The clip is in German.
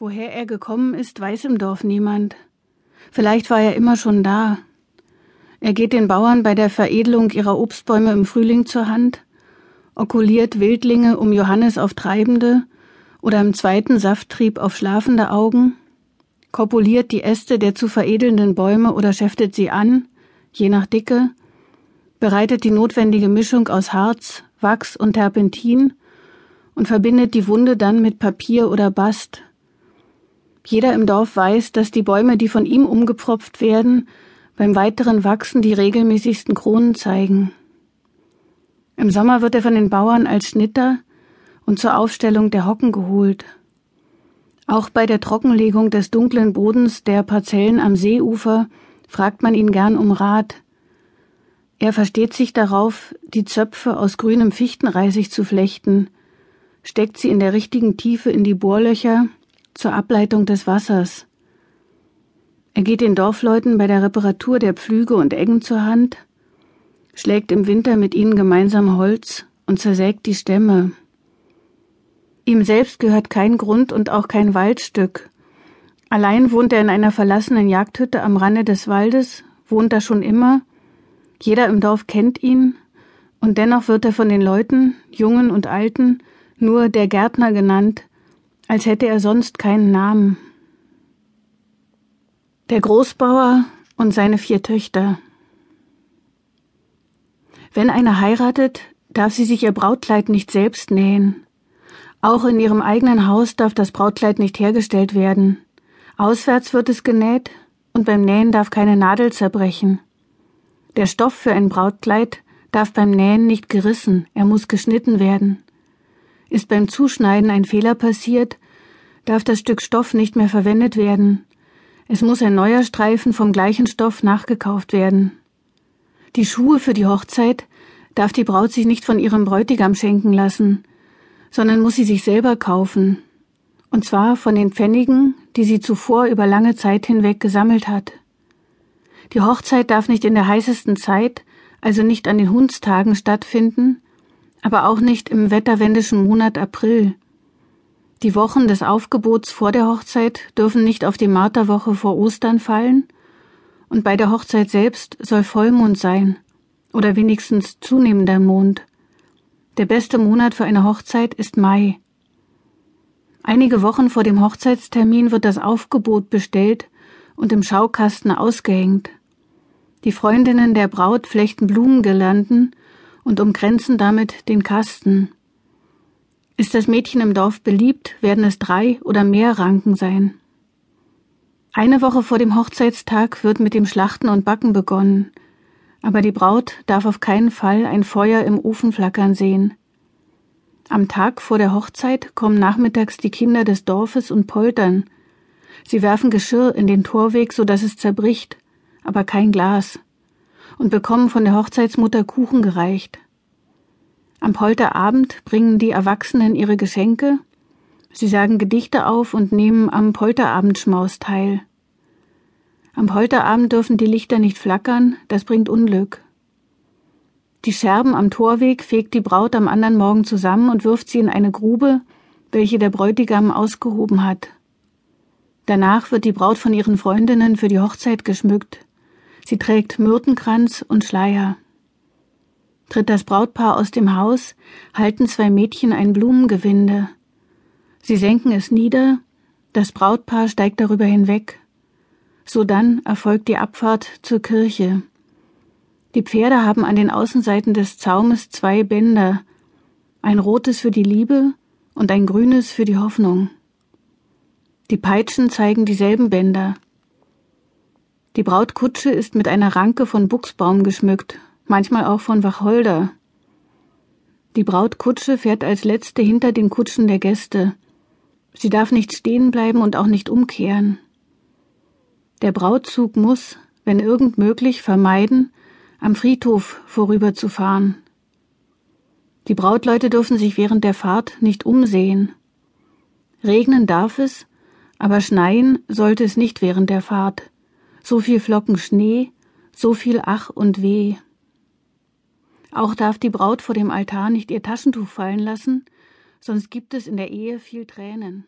Woher er gekommen ist, weiß im Dorf niemand. Vielleicht war er immer schon da. Er geht den Bauern bei der Veredelung ihrer Obstbäume im Frühling zur Hand, okuliert Wildlinge um Johannes auf Treibende oder im zweiten Safttrieb auf schlafende Augen, kopuliert die Äste der zu veredelnden Bäume oder schäftet sie an, je nach Dicke, bereitet die notwendige Mischung aus Harz, Wachs und Terpentin und verbindet die Wunde dann mit Papier oder Bast, jeder im Dorf weiß, dass die Bäume, die von ihm umgepfropft werden, beim weiteren Wachsen die regelmäßigsten Kronen zeigen. Im Sommer wird er von den Bauern als Schnitter und zur Aufstellung der Hocken geholt. Auch bei der Trockenlegung des dunklen Bodens der Parzellen am Seeufer fragt man ihn gern um Rat. Er versteht sich darauf, die Zöpfe aus grünem Fichtenreisig zu flechten, steckt sie in der richtigen Tiefe in die Bohrlöcher zur Ableitung des Wassers. Er geht den Dorfleuten bei der Reparatur der Pflüge und Eggen zur Hand, schlägt im Winter mit ihnen gemeinsam Holz und zersägt die Stämme. Ihm selbst gehört kein Grund und auch kein Waldstück. Allein wohnt er in einer verlassenen Jagdhütte am Rande des Waldes, wohnt da schon immer, jeder im Dorf kennt ihn, und dennoch wird er von den Leuten, Jungen und Alten, nur der Gärtner genannt, als hätte er sonst keinen Namen. Der Großbauer und seine vier Töchter. Wenn eine heiratet, darf sie sich ihr Brautkleid nicht selbst nähen. Auch in ihrem eigenen Haus darf das Brautkleid nicht hergestellt werden. Auswärts wird es genäht und beim Nähen darf keine Nadel zerbrechen. Der Stoff für ein Brautkleid darf beim Nähen nicht gerissen, er muss geschnitten werden. Ist beim Zuschneiden ein Fehler passiert, darf das Stück Stoff nicht mehr verwendet werden. Es muss ein neuer Streifen vom gleichen Stoff nachgekauft werden. Die Schuhe für die Hochzeit darf die Braut sich nicht von ihrem Bräutigam schenken lassen, sondern muss sie sich selber kaufen, und zwar von den Pfennigen, die sie zuvor über lange Zeit hinweg gesammelt hat. Die Hochzeit darf nicht in der heißesten Zeit, also nicht an den Hundstagen stattfinden, aber auch nicht im wetterwendischen Monat April. Die Wochen des Aufgebots vor der Hochzeit dürfen nicht auf die Marterwoche vor Ostern fallen, und bei der Hochzeit selbst soll Vollmond sein, oder wenigstens zunehmender Mond. Der beste Monat für eine Hochzeit ist Mai. Einige Wochen vor dem Hochzeitstermin wird das Aufgebot bestellt und im Schaukasten ausgehängt. Die Freundinnen der Braut flechten Blumengirlanden und umkränzen damit den Kasten. Ist das Mädchen im Dorf beliebt, werden es drei oder mehr Ranken sein. Eine Woche vor dem Hochzeitstag wird mit dem Schlachten und Backen begonnen, aber die Braut darf auf keinen Fall ein Feuer im Ofen flackern sehen. Am Tag vor der Hochzeit kommen nachmittags die Kinder des Dorfes und poltern. Sie werfen Geschirr in den Torweg, so dass es zerbricht, aber kein Glas und bekommen von der Hochzeitsmutter Kuchen gereicht. Am Polterabend bringen die Erwachsenen ihre Geschenke, sie sagen Gedichte auf und nehmen am Polterabendschmaus teil. Am Polterabend dürfen die Lichter nicht flackern, das bringt Unglück. Die Scherben am Torweg fegt die Braut am anderen Morgen zusammen und wirft sie in eine Grube, welche der Bräutigam ausgehoben hat. Danach wird die Braut von ihren Freundinnen für die Hochzeit geschmückt. Sie trägt Myrtenkranz und Schleier. Tritt das Brautpaar aus dem Haus, halten zwei Mädchen ein Blumengewinde. Sie senken es nieder, das Brautpaar steigt darüber hinweg. Sodann erfolgt die Abfahrt zur Kirche. Die Pferde haben an den Außenseiten des Zaumes zwei Bänder, ein rotes für die Liebe und ein grünes für die Hoffnung. Die Peitschen zeigen dieselben Bänder. Die Brautkutsche ist mit einer Ranke von Buchsbaum geschmückt, manchmal auch von Wacholder. Die Brautkutsche fährt als letzte hinter den Kutschen der Gäste. Sie darf nicht stehen bleiben und auch nicht umkehren. Der Brautzug muss, wenn irgend möglich, vermeiden, am Friedhof vorüberzufahren. Die Brautleute dürfen sich während der Fahrt nicht umsehen. Regnen darf es, aber schneien sollte es nicht während der Fahrt so viel Flocken Schnee, so viel Ach und Weh. Auch darf die Braut vor dem Altar nicht ihr Taschentuch fallen lassen, sonst gibt es in der Ehe viel Tränen.